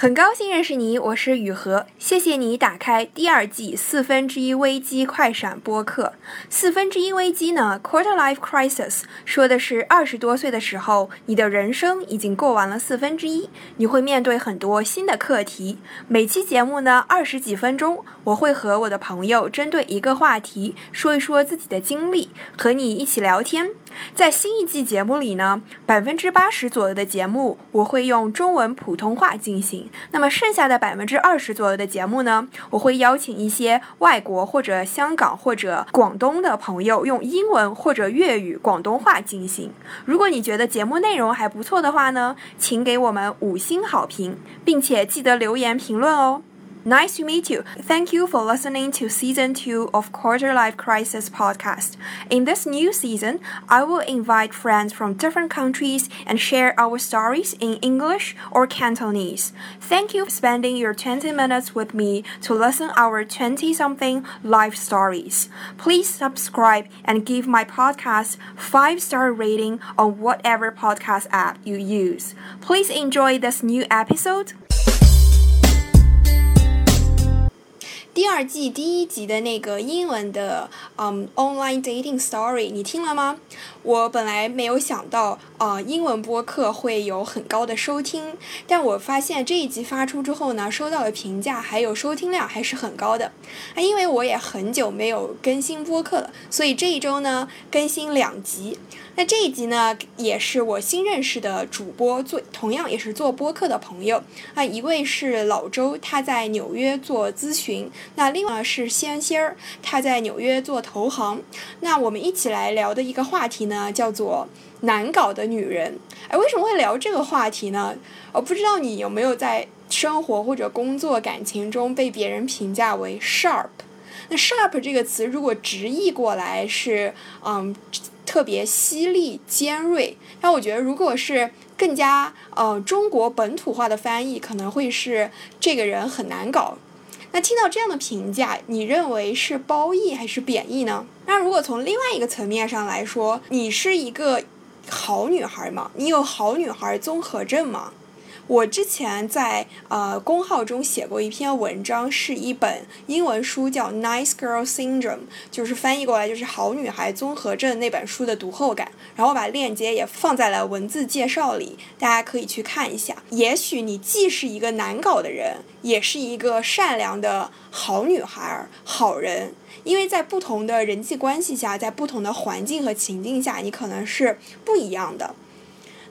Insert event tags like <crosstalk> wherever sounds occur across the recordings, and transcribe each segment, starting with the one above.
很高兴认识你，我是雨禾。谢谢你打开第二季四分之一危机快闪播客。四分之一危机呢，Quarter Life Crisis，说的是二十多岁的时候，你的人生已经过完了四分之一，你会面对很多新的课题。每期节目呢，二十几分钟，我会和我的朋友针对一个话题说一说自己的经历，和你一起聊天。在新一季节目里呢，百分之八十左右的节目我会用中文普通话进行，那么剩下的百分之二十左右的节目呢，我会邀请一些外国或者香港或者广东的朋友用英文或者粤语、广东话进行。如果你觉得节目内容还不错的话呢，请给我们五星好评，并且记得留言评论哦。Nice to meet you. Thank you for listening to season two of Quarter Life Crisis podcast. In this new season, I will invite friends from different countries and share our stories in English or Cantonese. Thank you for spending your 20 minutes with me to listen our 20 something life stories. Please subscribe and give my podcast 5 star rating on whatever podcast app you use. Please enjoy this new episode. 第二季第一集的那个英文的嗯 online dating story，你听了吗？我本来没有想到啊英文播客会有很高的收听，但我发现这一集发出之后呢，收到的评价还有收听量还是很高的。啊，因为我也很久没有更新播客了，所以这一周呢更新两集。那这一集呢，也是我新认识的主播，做同样也是做播客的朋友啊。一位是老周，他在纽约做咨询；那另外是仙仙儿，他在纽约做投行。那我们一起来聊的一个话题呢，叫做难搞的女人。哎，为什么会聊这个话题呢？我不知道你有没有在生活或者工作、感情中被别人评价为 sharp。那 sharp 这个词如果直译过来是嗯。特别犀利、尖锐，但我觉得如果是更加呃中国本土化的翻译，可能会是这个人很难搞。那听到这样的评价，你认为是褒义还是贬义呢？那如果从另外一个层面上来说，你是一个好女孩吗？你有好女孩综合症吗？我之前在呃公号中写过一篇文章，是一本英文书，叫《Nice Girl Syndrome》，就是翻译过来就是“好女孩综合症”那本书的读后感。然后我把链接也放在了文字介绍里，大家可以去看一下。也许你既是一个难搞的人，也是一个善良的好女孩、好人，因为在不同的人际关系下，在不同的环境和情境下，你可能是不一样的。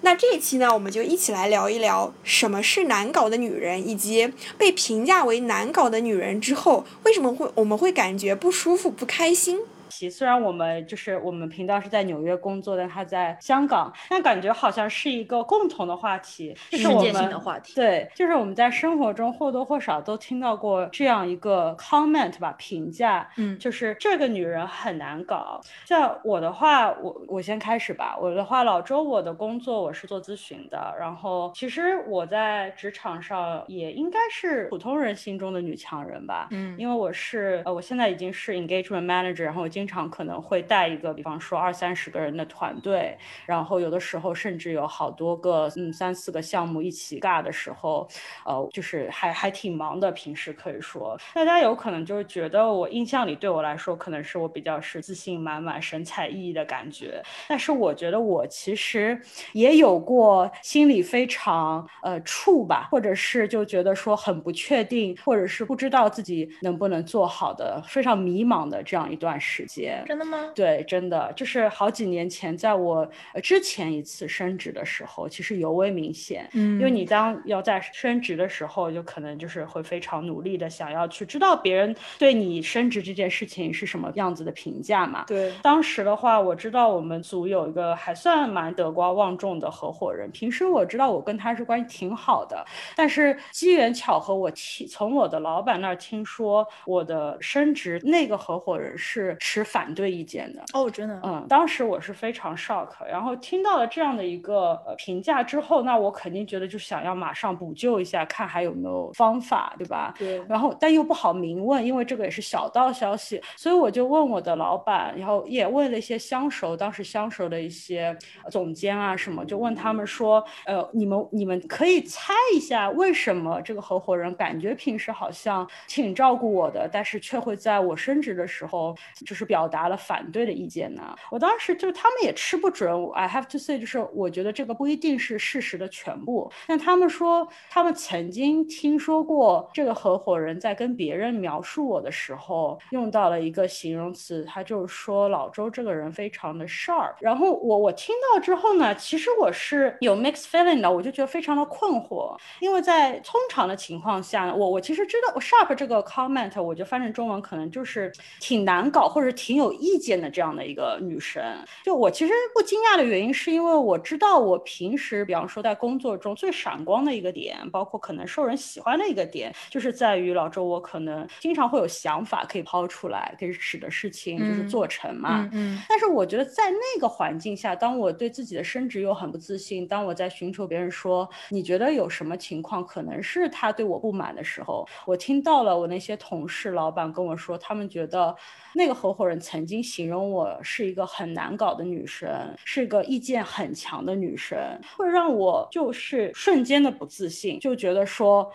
那这一期呢，我们就一起来聊一聊什么是难搞的女人，以及被评价为难搞的女人之后，为什么会我们会感觉不舒服、不开心。虽然我们就是我们频道是在纽约工作，但他在香港，但感觉好像是一个共同的话题，世界性的话题。对，就是我们在生活中或多或少都听到过这样一个 comment 吧，评价，嗯，就是这个女人很难搞。像我的话，我我先开始吧。我的话，老周，我的工作我是做咨询的，然后其实我在职场上也应该是普通人心中的女强人吧，嗯，因为我是呃，我现在已经是 engagement manager，然后我经常可能会带一个，比方说二三十个人的团队，然后有的时候甚至有好多个，嗯，三四个项目一起干的时候，呃，就是还还挺忙的。平时可以说，大家有可能就是觉得我印象里对我来说，可能是我比较是自信满满、神采奕奕的感觉。但是我觉得我其实也有过心里非常呃怵吧，或者是就觉得说很不确定，或者是不知道自己能不能做好的，非常迷茫的这样一段时间。真的吗？对，真的就是好几年前，在我之前一次升职的时候，其实尤为明显。嗯，因为你当要在升职的时候，就可能就是会非常努力的想要去知道别人对你升职这件事情是什么样子的评价嘛。对，当时的话，我知道我们组有一个还算蛮德高望重的合伙人，平时我知道我跟他是关系挺好的，但是机缘巧合，我听从我的老板那儿听说我的升职那个合伙人是。持反对意见的。哦，真的。嗯，当时我是非常 shock，然后听到了这样的一个呃评价之后，那我肯定觉得就想要马上补救一下，看还有没有方法，对吧？对。然后但又不好明问，因为这个也是小道消息，所以我就问我的老板，然后也问了一些相熟，当时相熟的一些总监啊什么，就问他们说，呃，你们你们可以猜一下为什么这个合伙人感觉平时好像挺照顾我的，但是却会在我升职的时候就是表达了反对的意见呢？我当时就是他们也吃不准，I have to say，就是我觉得这个不一定是事实的全部，但他们说他们曾经听说过这个合伙人在跟别人描述我的时候用到了一个形容词，他就是说老周这个人非常的 sharp。然后我我听到之后呢，其实我是有 mixed feeling 的，我就觉得非常的困惑，因为在通常的情况下，我我其实知道 sharp 这个 comment，我觉得翻成中文可能就是挺难搞或者挺有意见的这样的一个女神。就我其实不惊讶的原因，是因为我知道我平时，比方说在工作中最闪光的一个点，包括可能受人喜欢的一个点，就是在于老周我可能经常会有想法可以抛出来，可以使得事情就是做成嘛。嗯。但是我觉得在那个环境下，当我对自己的升职又很不自信，当我在寻求别人说你觉得有什么情况可能是他对我不满的时候，我听到了我那些同事、老板跟我说，他们觉得那个合伙曾经形容我是一个很难搞的女生，是个意见很强的女生，会让我就是瞬间的不自信，就觉得说。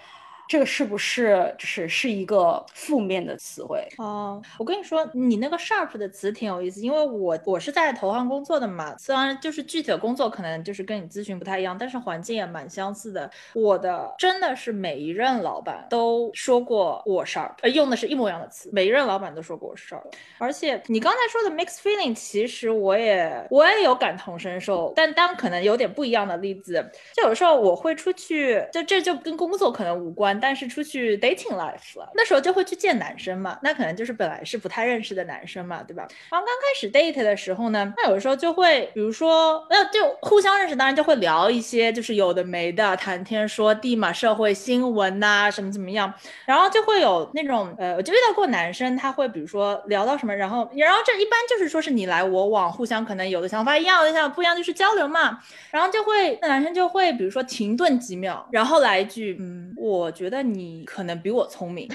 这个是不是就是是一个负面的词汇哦？我跟你说，你那个 sharp 的词挺有意思，因为我我是在投行工作的嘛，虽然就是具体的工作可能就是跟你咨询不太一样，但是环境也蛮相似的。我的真的是每一任老板都说过我 sharp，呃，用的是一模一样的词，每一任老板都说过我 sharp。而且你刚才说的 mixed feeling，其实我也我也有感同身受，但当可能有点不一样的例子，就有时候我会出去，就这就跟工作可能无关。但是出去 dating life 了，那时候就会去见男生嘛，那可能就是本来是不太认识的男生嘛，对吧？然后刚开始 date 的时候呢，那有的时候就会，比如说，那就互相认识，当然就会聊一些就是有的没的，谈天说地嘛，社会新闻呐，什么怎么样，然后就会有那种，呃，我就遇到过男生，他会比如说聊到什么，然后，然后这一般就是说是你来我往，互相可能有的想法一样，有的想法不一样，就是交流嘛，然后就会那男生就会比如说停顿几秒，然后来一句，嗯，我觉得。那你可能比我聪明。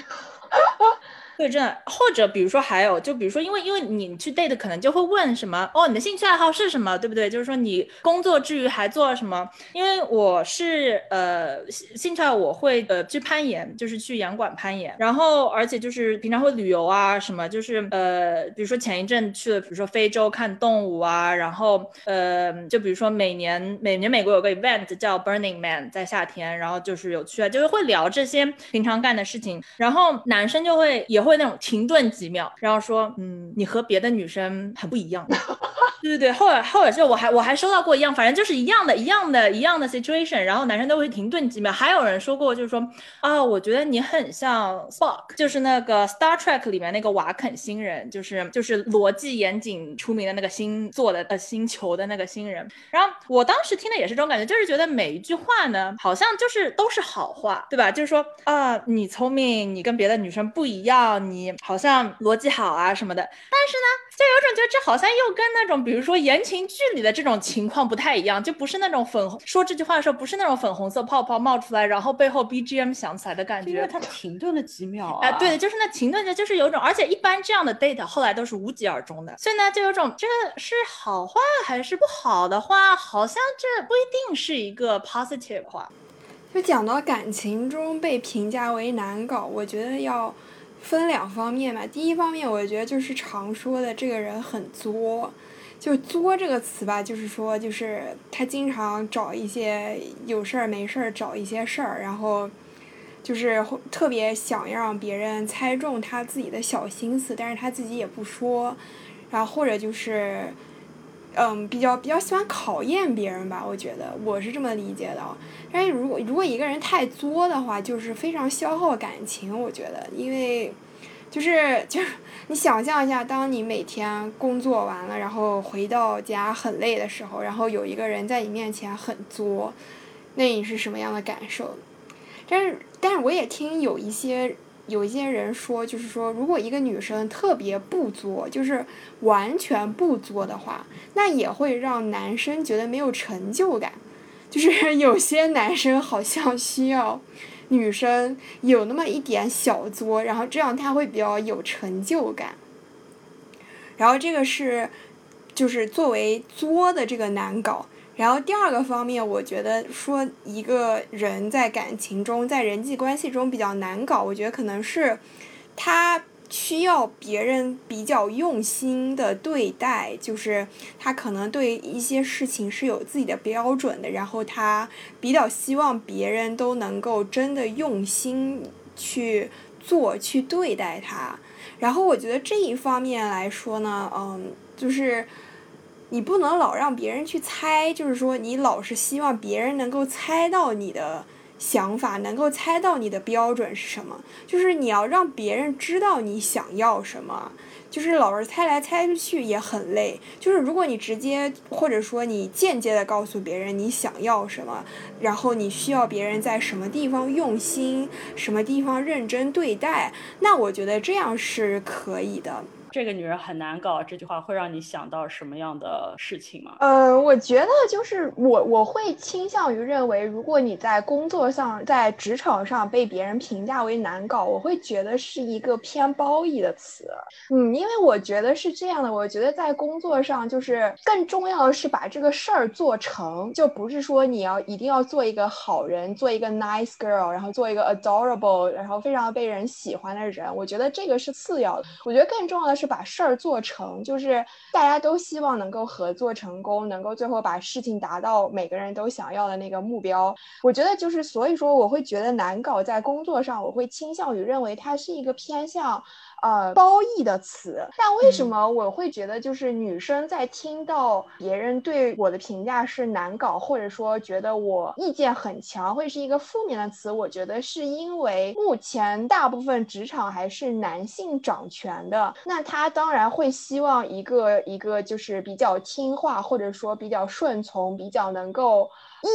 对，真的，或者比如说还有，就比如说，因为因为你去 date 可能就会问什么哦，你的兴趣爱好是什么，对不对？就是说你工作之余还做了什么？因为我是呃兴趣爱好，我会呃去攀岩，就是去洋馆攀岩，然后而且就是平常会旅游啊什么，就是呃比如说前一阵去了，比如说非洲看动物啊，然后呃就比如说每年每年美国有个 event 叫 Burning Man，在夏天，然后就是有去啊，就是会聊这些平常干的事情，然后男生就会也会。会那种停顿几秒，然后说，嗯，你和别的女生很不一样。<laughs> 对对对，后来后来就我还我还收到过一样，反正就是一样的一样的一样的 situation，然后男生都会停顿几秒。还有人说过，就是说啊，我觉得你很像 Spock，就是那个 Star Trek 里面那个瓦肯星人，就是就是逻辑严谨出名的那个星座的呃星球的那个星人。然后我当时听的也是这种感觉，就是觉得每一句话呢，好像就是都是好话，对吧？就是说啊，你聪明，你跟别的女生不一样。你好像逻辑好啊什么的，但是呢，就有种觉得这好像又跟那种比如说言情剧里的这种情况不太一样，就不是那种粉红说这句话的时候不是那种粉红色泡泡冒出来，然后背后 BGM 响起来的感觉。因为他停顿了几秒啊。对的，就是那停顿着，就是有种，而且一般这样的 date 后来都是无疾而终的，所以呢，就有种这个是好话还是不好的话，好像这不一定是一个 positive 话。就讲到感情中被评价为难搞，我觉得要。分两方面吧，第一方面我觉得就是常说的这个人很作，就“作”这个词吧，就是说就是他经常找一些有事儿没事儿找一些事儿，然后就是特别想让别人猜中他自己的小心思，但是他自己也不说，然后或者就是。嗯，比较比较喜欢考验别人吧，我觉得我是这么理解的。但是如果如果一个人太作的话，就是非常消耗感情，我觉得，因为就是就是你想象一下，当你每天工作完了，然后回到家很累的时候，然后有一个人在你面前很作，那你是什么样的感受？但是但是我也听有一些有一些人说，就是说，如果一个女生特别不作，就是完全不作的话，那也会让男生觉得没有成就感。就是 <laughs> 有些男生好像需要女生有那么一点小作，然后这样他会比较有成就感。然后这个是，就是作为作的这个难搞。然后第二个方面，我觉得说一个人在感情中，在人际关系中比较难搞，我觉得可能是他。需要别人比较用心的对待，就是他可能对一些事情是有自己的标准的，然后他比较希望别人都能够真的用心去做，去对待他。然后我觉得这一方面来说呢，嗯，就是你不能老让别人去猜，就是说你老是希望别人能够猜到你的。想法能够猜到你的标准是什么，就是你要让别人知道你想要什么，就是老是猜来猜去也很累。就是如果你直接或者说你间接的告诉别人你想要什么，然后你需要别人在什么地方用心，什么地方认真对待，那我觉得这样是可以的。这个女人很难搞，这句话会让你想到什么样的事情吗？呃，我觉得就是我我会倾向于认为，如果你在工作上、在职场上被别人评价为难搞，我会觉得是一个偏褒义的词。嗯，因为我觉得是这样的，我觉得在工作上就是更重要的是把这个事儿做成，就不是说你要一定要做一个好人，做一个 nice girl，然后做一个 adorable，然后非常被人喜欢的人。我觉得这个是次要的，我觉得更重要的。是把事儿做成，就是大家都希望能够合作成功，能够最后把事情达到每个人都想要的那个目标。我觉得就是，所以说我会觉得难搞在工作上，我会倾向于认为它是一个偏向。呃，褒义的词，但为什么我会觉得就是女生在听到别人对我的评价是难搞，或者说觉得我意见很强，会是一个负面的词？我觉得是因为目前大部分职场还是男性掌权的，那他当然会希望一个一个就是比较听话，或者说比较顺从，比较能够。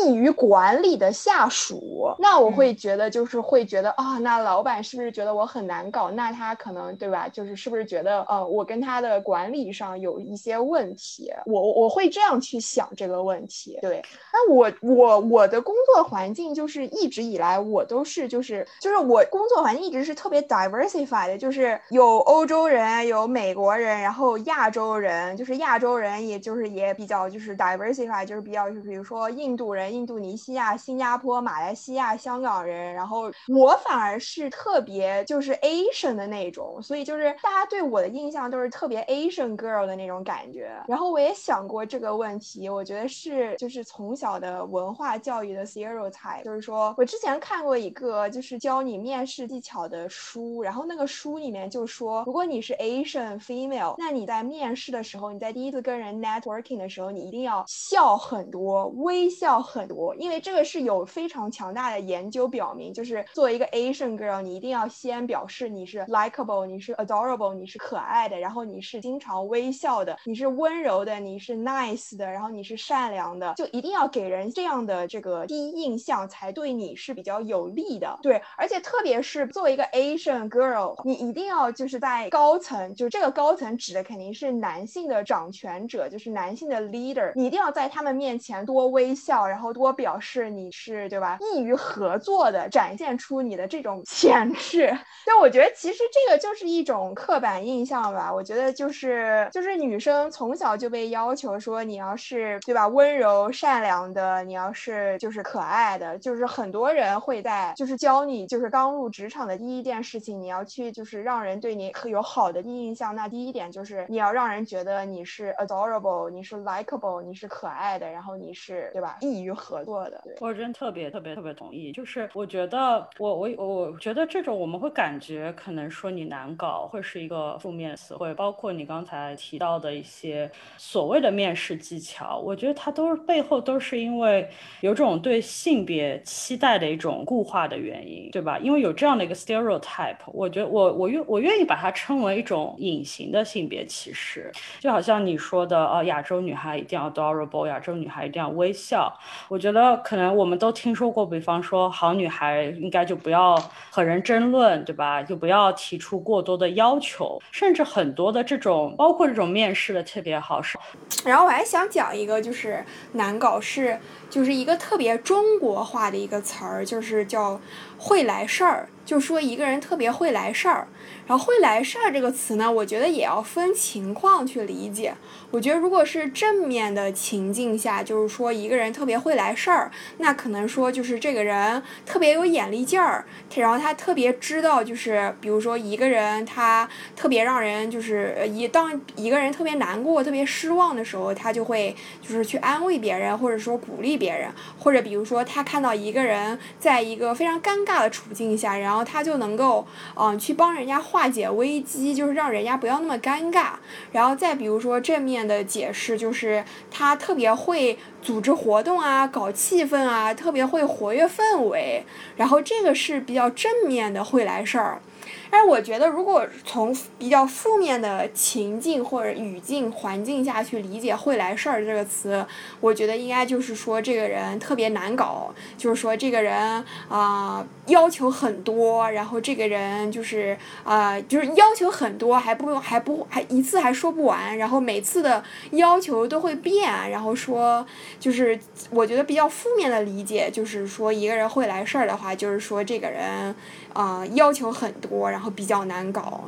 易于管理的下属，那我会觉得就是会觉得啊，那老板是不是觉得我很难搞？那他可能对吧？就是是不是觉得呃，我跟他的管理上有一些问题？我我会这样去想这个问题。对，那我我我的工作环境就是一直以来我都是就是就是我工作环境一直是特别 diversified 的，就是有欧洲人，有美国人，然后亚洲人，就是亚洲人也就是也比较就是 diversified，就是比较就比如说印度。人、印度尼西亚、新加坡、马来西亚、香港人，然后我反而是特别就是 Asian 的那种，所以就是大家对我的印象都是特别 Asian girl 的那种感觉。然后我也想过这个问题，我觉得是就是从小小的文化教育的 stereotype，就是说我之前看过一个就是教你面试技巧的书，然后那个书里面就说，如果你是 Asian female，那你在面试的时候，你在第一次跟人 networking 的时候，你一定要笑很多，微笑。很多，因为这个是有非常强大的研究表明，就是作为一个 Asian girl，你一定要先表示你是 likable，你是 adorable，你是可爱的，然后你是经常微笑的，你是温柔的，你是 nice 的，然后你是善良的，就一定要给人这样的这个第一印象，才对你是比较有利的。对，而且特别是作为一个 Asian girl，你一定要就是在高层，就这个高层指的肯定是男性的掌权者，就是男性的 leader，你一定要在他们面前多微笑。然后多表示你是对吧？易于合作的，展现出你的这种潜质。但我觉得其实这个就是一种刻板印象吧。我觉得就是就是女生从小就被要求说你要是对吧温柔善良的，你要是就是可爱的，就是很多人会在就是教你就是刚入职场的第一件事情，你要去就是让人对你有好的印象。那第一点就是你要让人觉得你是 adorable，你是 likable，你是可爱的，然后你是对吧易。于合作的，我真特别特别特别同意。就是我觉得，我我我觉得这种我们会感觉可能说你难搞，会是一个负面词汇。包括你刚才提到的一些所谓的面试技巧，我觉得它都是背后都是是因为有种对性别期待的一种固化的原因，对吧？因为有这样的一个 stereotype，我觉得我我愿我愿意把它称为一种隐形的性别歧视。就好像你说的，呃，亚洲女孩一定要 adorable，亚洲女孩一定要微笑。我觉得可能我们都听说过，比方说好女孩应该就不要和人争论，对吧？就不要提出过多的要求，甚至很多的这种，包括这种面试的特别好是。然后我还想讲一个，就是难搞是，就是一个特别中国化的一个词儿，就是叫会来事儿，就说一个人特别会来事儿。然后会来事儿这个词呢，我觉得也要分情况去理解。我觉得如果是正面的情境下，就是说一个人特别会来事儿，那可能说就是这个人特别有眼力劲儿，然后他特别知道，就是比如说一个人他特别让人就是一当一个人特别难过、特别失望的时候，他就会就是去安慰别人，或者说鼓励别人，或者比如说他看到一个人在一个非常尴尬的处境下，然然后他就能够嗯去帮人家。化解危机就是让人家不要那么尴尬，然后再比如说正面的解释，就是他特别会组织活动啊，搞气氛啊，特别会活跃氛围，然后这个是比较正面的会来事儿。但是我觉得，如果从比较负面的情境或者语境环境下去理解“会来事儿”这个词，我觉得应该就是说这个人特别难搞，就是说这个人啊要求很多，然后这个人就是啊就是要求很多，还不还不还一次还说不完，然后每次的要求都会变，然后说就是我觉得比较负面的理解就是说一个人会来事儿的话，就是说这个人啊要求很多，然后。比较难搞。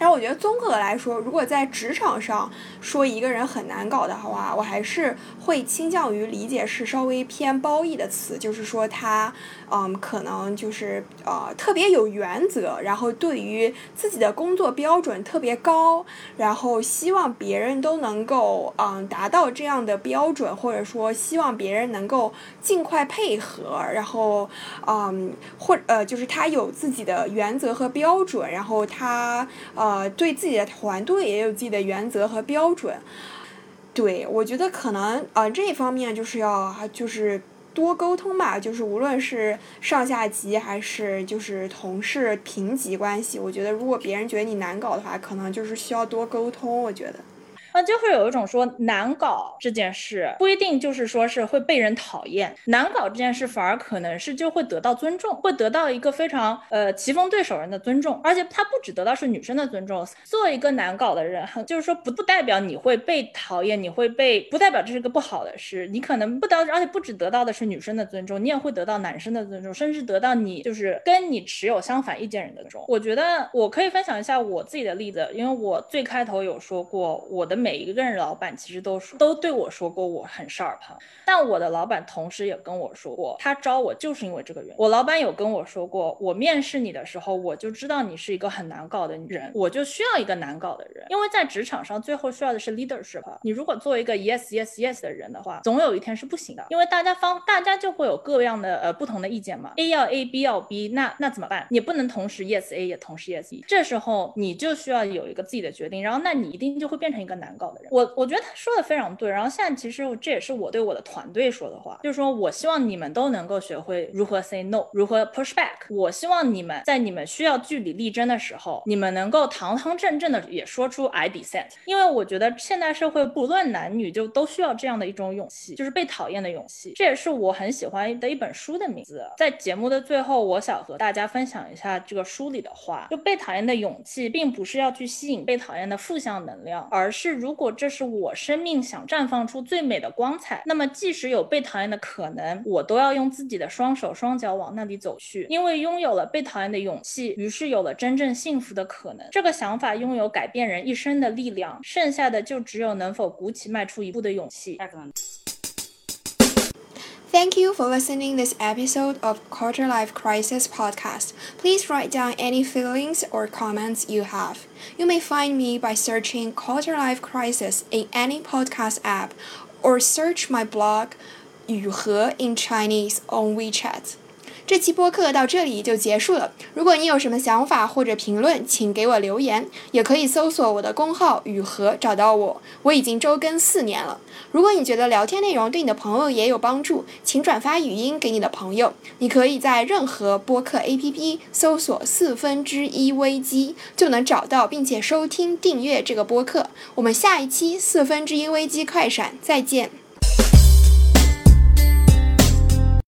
然后我觉得综合来说，如果在职场上说一个人很难搞的话，我还是会倾向于理解是稍微偏褒义的词，就是说他，嗯，可能就是呃特别有原则，然后对于自己的工作标准特别高，然后希望别人都能够嗯达到这样的标准，或者说希望别人能够尽快配合，然后嗯或呃就是他有自己的原则和标准，然后他呃。呃，对自己的团队也有自己的原则和标准，对我觉得可能呃这一方面就是要就是多沟通吧，就是无论是上下级还是就是同事平级关系，我觉得如果别人觉得你难搞的话，可能就是需要多沟通，我觉得。那就会有一种说难搞这件事不一定就是说是会被人讨厌，难搞这件事反而可能是就会得到尊重，会得到一个非常呃棋逢对手人的尊重，而且他不只得到是女生的尊重，做一个难搞的人，<laughs> 就是说不不代表你会被讨厌，你会被不代表这是个不好的事，你可能不得，而且不只得到的是女生的尊重，你也会得到男生的尊重，甚至得到你就是跟你持有相反意见人的尊重。我觉得我可以分享一下我自己的例子，因为我最开头有说过我的。每一个人老板其实都说都对我说过我很 sharp，但我的老板同时也跟我说过，他招我就是因为这个原因。我老板有跟我说过，我面试你的时候，我就知道你是一个很难搞的人，我就需要一个难搞的人，因为在职场上最后需要的是 leadership。你如果做一个 yes yes yes 的人的话，总有一天是不行的，因为大家方大家就会有各样的呃不同的意见嘛。A 要 A，B 要 B，那那怎么办？你不能同时 yes A 也同时 yes B，这时候你就需要有一个自己的决定，然后那你一定就会变成一个难。搞的人，我我觉得他说的非常对。然后现在其实这也是我对我的团队说的话，就是说我希望你们都能够学会如何 say no，如何 push back。我希望你们在你们需要据理力争的时候，你们能够堂堂正正的也说出 I dissent。因为我觉得现代社会不论男女就都需要这样的一种勇气，就是被讨厌的勇气。这也是我很喜欢的一本书的名字。在节目的最后，我想和大家分享一下这个书里的话：就被讨厌的勇气，并不是要去吸引被讨厌的负向能量，而是。如果这是我生命想绽放出最美的光彩，那么即使有被讨厌的可能，我都要用自己的双手双脚往那里走去。因为拥有了被讨厌的勇气，于是有了真正幸福的可能。这个想法拥有改变人一生的力量，剩下的就只有能否鼓起迈出一步的勇气。Thank you for listening this episode of Quarter Life Crisis podcast. Please write down any feelings or comments you have. You may find me by searching Quarter Life Crisis in any podcast app or search my blog 雨禾 in Chinese on WeChat. 这期播客到这里就结束了。如果你有什么想法或者评论，请给我留言，也可以搜索我的公号雨禾找到我。我已经周更四年了。如果你觉得聊天内容对你的朋友也有帮助，请转发语音给你的朋友。你可以在任何播客 APP 搜索“四分之一危机”，就能找到并且收听订阅这个播客。我们下一期四分之一危机快闪再见。